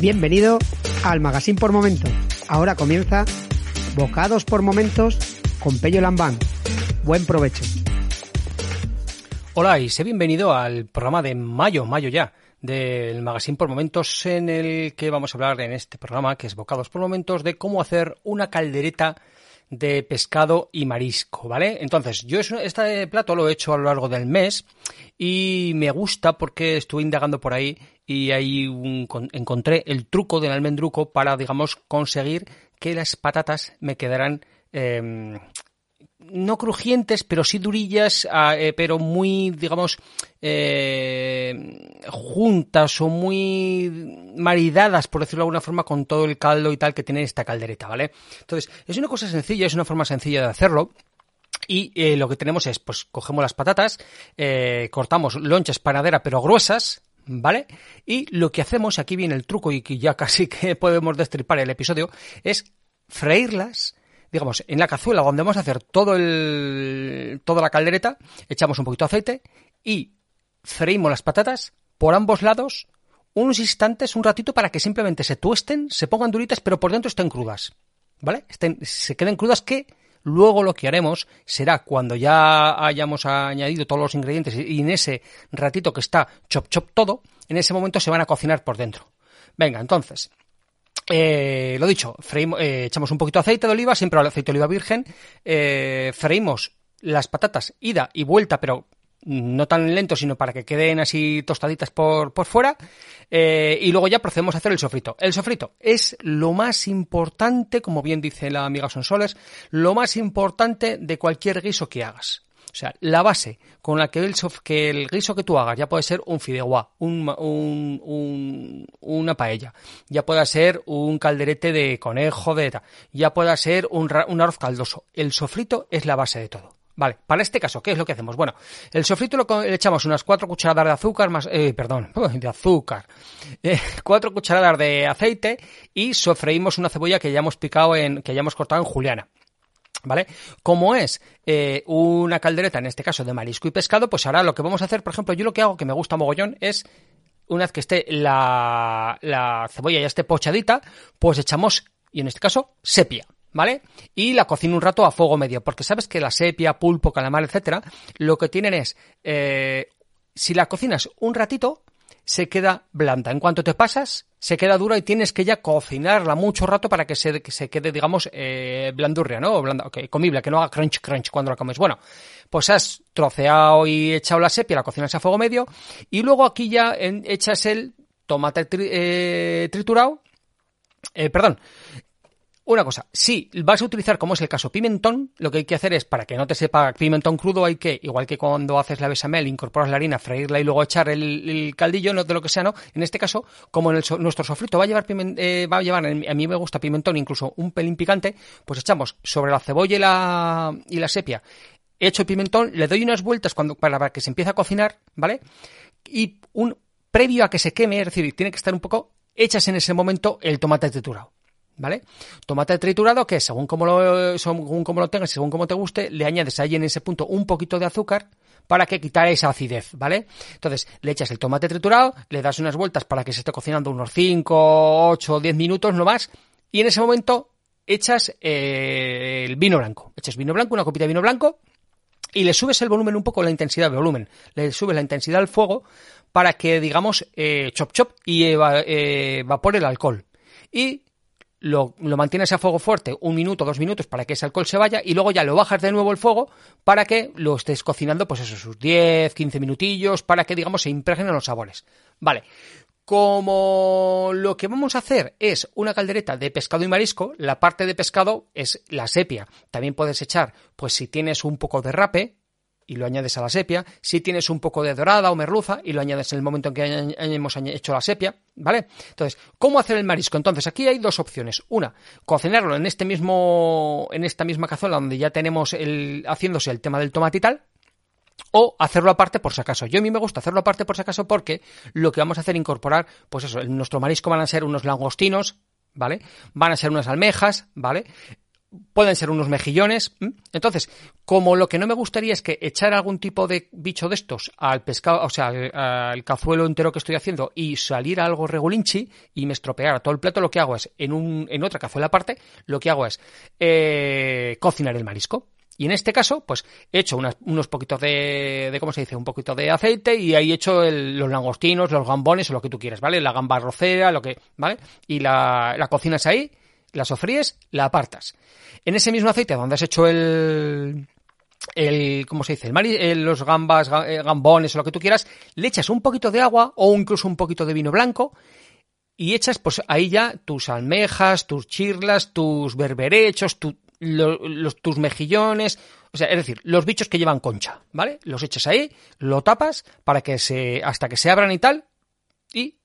Bienvenido al Magazine por Momentos. Ahora comienza Bocados por Momentos con Pello Lambán. Buen provecho. Hola y sé bienvenido al programa de mayo, mayo ya, del Magazine por Momentos en el que vamos a hablar en este programa, que es Bocados por Momentos, de cómo hacer una caldereta de pescado y marisco, ¿vale? Entonces, yo este plato lo he hecho a lo largo del mes y me gusta porque estuve indagando por ahí y ahí encontré el truco del almendruco para, digamos, conseguir que las patatas me quedaran em, no crujientes, pero sí durillas, ah, eh, pero muy, digamos, eh, juntas o muy maridadas, por decirlo de alguna forma, con todo el caldo y tal que tiene esta caldereta, ¿vale? Entonces, es una cosa sencilla, es una forma sencilla de hacerlo. Y eh, lo que tenemos es, pues cogemos las patatas, cortamos lonchas panadera pero gruesas, ¿vale? Y lo que hacemos, aquí viene el truco y que ya casi que podemos destripar el episodio, es freírlas digamos, en la cazuela donde vamos a hacer todo el, toda la caldereta, echamos un poquito de aceite y freímos las patatas por ambos lados unos instantes, un ratito, para que simplemente se tuesten, se pongan duritas, pero por dentro estén crudas. ¿Vale? Estén, se queden crudas que luego lo que haremos será cuando ya hayamos añadido todos los ingredientes y en ese ratito que está chop chop todo, en ese momento se van a cocinar por dentro. Venga, entonces, eh, lo dicho, eh, echamos un poquito de aceite de oliva, siempre aceite de oliva virgen, eh, freímos las patatas ida y vuelta, pero no tan lento, sino para que queden así tostaditas por, por fuera. y luego ya procedemos a hacer el sofrito. El sofrito es lo más importante, como bien dice la amiga Sonsoles, lo más importante de cualquier guiso que hagas. O sea, la base con la que el, que el que tú hagas ya puede ser un fideuá, un, un, una paella, ya puede ser un calderete de conejo, de ya pueda ser un, arroz caldoso. El sofrito es la base de todo. Vale, para este caso, ¿qué es lo que hacemos? Bueno, el sofrito lo, le echamos unas cuatro cucharadas de azúcar, más, eh, perdón, de azúcar, eh, cucharadas de aceite y sofreímos una cebolla que ya hemos picado en, que ya hemos cortado en juliana. ¿Vale? Como es eh, una caldereta, en este caso de marisco y pescado, pues ahora lo que vamos a hacer, por ejemplo, yo lo que hago, que me gusta mogollón, es una vez que esté la, la cebolla ya esté pochadita, pues echamos, y en este caso, sepia. ¿Vale? Y la cocino un rato a fuego medio, porque sabes que la sepia, pulpo, calamar, etcétera, lo que tienen es, eh, si la cocinas un ratito, se queda blanda. En cuanto te pasas, se queda dura y tienes que ya cocinarla mucho rato para que se, se quede, digamos, eh, blandurria, ¿no? O blanda, okay, comible, que no haga crunch crunch cuando la comes. Bueno, pues has troceado y echado la sepia, la cocinas a fuego medio y luego aquí ya echas el tomate eh, triturado, eh, perdón, una cosa, si vas a utilizar, como es el caso, pimentón, lo que hay que hacer es, para que no te sepa pimentón crudo, hay que, igual que cuando haces la besamel, incorporas la harina, freírla y luego echar el, caldillo, no de lo que sea, ¿no? En este caso, como en nuestro sofrito va a llevar eh, va a llevar, a mí me gusta pimentón, incluso un pelín picante, pues echamos sobre la cebolla y la, y la sepia, hecho el pimentón, le doy unas vueltas cuando, para que se empiece a cocinar, ¿vale? Y un, previo a que se queme, es decir, tiene que estar un poco, echas en ese momento el tomate triturado. ¿Vale? Tomate triturado que según como lo, según como lo tengas, según como te guste, le añades ahí en ese punto un poquito de azúcar para que quitar esa acidez, ¿vale? Entonces, le echas el tomate triturado, le das unas vueltas para que se esté cocinando unos 5, 8, 10 minutos no más, y en ese momento echas eh, el vino blanco. Echas vino blanco, una copita de vino blanco, y le subes el volumen un poco, la intensidad del volumen. Le subes la intensidad al fuego para que, digamos, eh, chop chop y eh, evapore el alcohol. Y lo, mantienes a fuego fuerte un minuto, dos minutos para que ese alcohol se vaya y luego ya lo bajas de nuevo el fuego para que lo estés cocinando, pues eso, sus 10, 15 minutillos, para que, digamos, se impregnen los sabores. Vale. Como lo que vamos a hacer es una caldereta de pescado y marisco, la parte de pescado es la sepia. También puedes echar, pues si tienes un poco de rape, y lo añades a la sepia. Si tienes un poco de dorada o merluza y lo añades en el momento en que hayamos hecho la sepia, ¿vale? Entonces, ¿cómo hacer el marisco? Entonces, aquí hay dos opciones. Una, cocinarlo en este mismo, en esta misma cazuela donde ya tenemos el, haciéndose el tema del tomate y tal. O hacerlo aparte por si acaso. Yo a mí me gusta hacerlo aparte por si acaso porque lo que vamos a hacer incorporar, pues eso, en nuestro marisco van a ser unos langostinos, ¿vale? Van a ser unas almejas, ¿vale? Pueden ser unos mejillones. Entonces, como lo que no me gustaría es que echar algún tipo de bicho de estos al pescado, o sea, al, cazuelo entero que estoy haciendo y salir algo regulinchi y me estropeara todo el plato, lo que hago es, en, un, en otra cazuela aparte, lo que hago es eh, cocinar el marisco. Y en este caso, pues he hecho unos poquitos de, de, ¿cómo se dice? Un poquito de aceite y ahí he hecho los langostinos, los gambones o lo que tú quieras, ¿vale? La gamba rocera, lo que, ¿vale? Y la, la cocinas ahí, la sofríes, la apartas. En ese mismo aceite donde has hecho el, el, ¿cómo se dice? El los gambas, eh, gambones o lo que tú quieras, le echas un poquito de agua o incluso un poquito de vino blanco y echas pues ahí ya tus almejas, tus chirlas, tus berberechos, tus mejillones, o sea, es decir, los bichos que llevan concha, ¿vale? Los echas ahí, lo tapas para que se, hasta que se abran y tal, y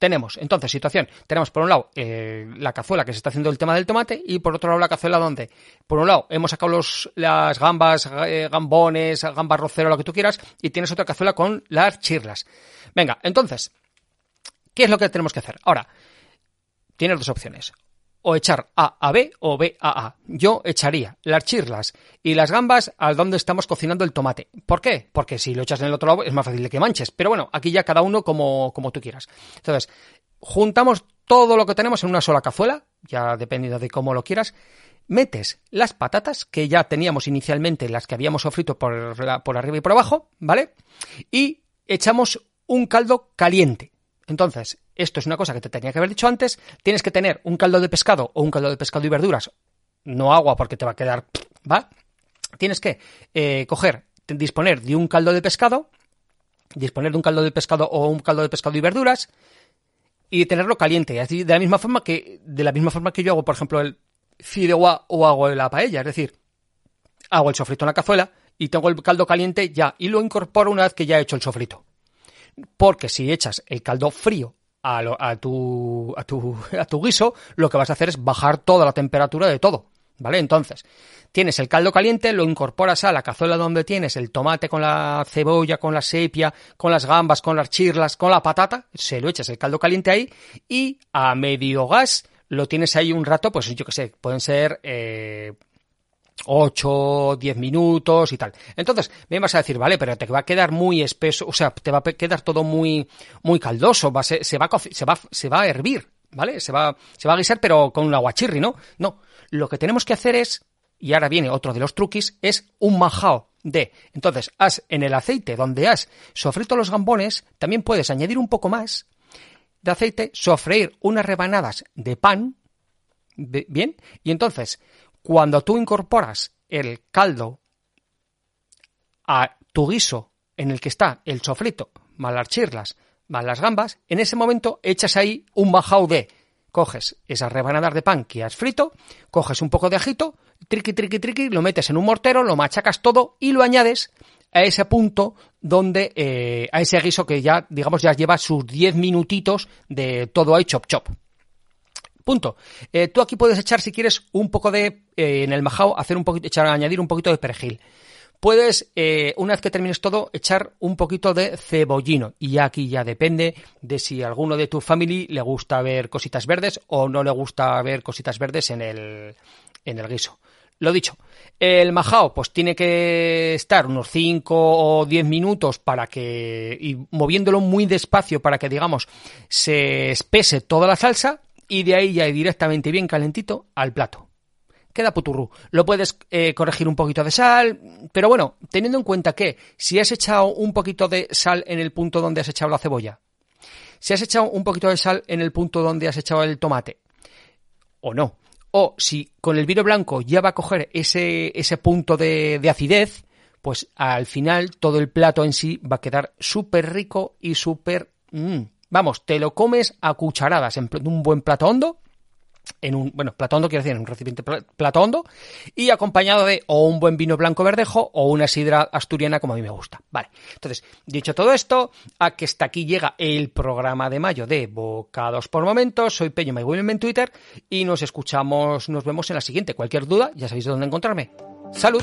tenemos, entonces, situación, tenemos por un lado eh, la cazuela que se está haciendo el tema del tomate y por otro lado la cazuela donde, por un lado, hemos sacado los, las gambas, eh, gambones, gambas rocero, lo que tú quieras, y tienes otra cazuela con las chirlas. Venga, entonces, ¿qué es lo que tenemos que hacer? Ahora, tienes dos opciones o echar A a B o B a A. Yo echaría las chirlas y las gambas al donde estamos cocinando el tomate. ¿Por qué? Porque si lo echas en el otro lado es más fácil de que manches. Pero bueno, aquí ya cada uno como, como tú quieras. Entonces, juntamos todo lo que tenemos en una sola cazuela, ya dependiendo de cómo lo quieras. Metes las patatas que ya teníamos inicialmente, las que habíamos sofrito por, por arriba y por abajo, ¿vale? Y echamos un caldo caliente. Entonces, esto es una cosa que te tenía que haber dicho antes, tienes que tener un caldo de pescado o un caldo de pescado y verduras, no agua porque te va a quedar, ¿va? Tienes que eh, coger, disponer de un caldo de pescado, disponer de un caldo de pescado o un caldo de pescado y verduras y tenerlo caliente, de la misma forma que de la misma forma que yo hago, por ejemplo, el fideuá o hago la paella, es decir, hago el sofrito en la cazuela y tengo el caldo caliente ya y lo incorporo una vez que ya he hecho el sofrito. Porque si echas el caldo frío a, tu, a, tu, a tu guiso, lo que vas a hacer es bajar toda la temperatura de todo. ¿Vale? Entonces, tienes el caldo caliente, lo incorporas a la cazuela donde tienes el tomate con la cebolla, con la sepia, con las gambas, con las chirlas, con la patata, se lo echas el caldo caliente ahí y a medio gas lo tienes ahí un rato, pues yo que sé, pueden ser eh, 8, 10 minutos y tal. Entonces, me vas a decir, vale, pero te va a quedar muy espeso, o sea, te va a quedar todo muy, muy caldoso, va se, va, se, va, se va a hervir, ¿vale? Se va, se va a guisar, pero con un aguachirri, ¿no? No. Lo que tenemos que hacer es, y ahora viene otro de los truquis, es un majao de. Entonces, has en el aceite donde has sofrito los gambones, también puedes añadir un poco más de aceite, sofreír unas rebanadas de pan, bien, y entonces cuando tú incorporas el caldo a tu guiso en el que está el sofrito, más las chirlas, más las gambas, en ese momento echas ahí un bajao de coges esas rebanadas de pan que has frito, coges un poco de ajito, triqui, triqui, triqui, lo metes en un mortero, lo machacas todo y lo añades a ese punto donde, eh, a ese guiso que ya, digamos, ya lleva sus 10 minutitos de todo ahí chop chop. Punto. Eh, tú aquí puedes echar, si quieres, un poco de, eh, en el majao, hacer un poquito, echar, añadir un poquito de perejil. Puedes, eh, una vez que termines todo, echar un poquito de cebollino. Y aquí ya depende de si alguno de tu family le gusta ver cositas verdes o no le gusta ver cositas verdes en el, en el guiso. Lo dicho, el majao pues tiene que estar unos 5 o 10 minutos para que, y moviéndolo muy despacio para que digamos se espese toda la salsa y de ahí ya directamente bien calentito al plato. Queda puturru. Lo puedes eh, corregir un poquito de sal, pero bueno, teniendo en cuenta que si has echado un poquito de sal en el punto donde has echado la cebolla, si has echado un poquito de sal en el punto donde has echado el tomate, o no, o si con el vino blanco ya va a coger ese, ese punto de, de acidez, pues al final todo el plato en sí va a quedar súper rico y súper... Mmm, Vamos, te lo comes a cucharadas en un buen plato hondo, en un, bueno, plato hondo quiero decir, en un recipiente plato hondo, y acompañado de o un buen vino blanco verdejo o una sidra asturiana como a mí me gusta. Vale, entonces, dicho todo esto, a que hasta aquí llega el programa de mayo de Bocados por Momentos, soy Peño William en Twitter y nos escuchamos, nos vemos en la siguiente. Cualquier duda, ya sabéis dónde encontrarme. ¡Salud!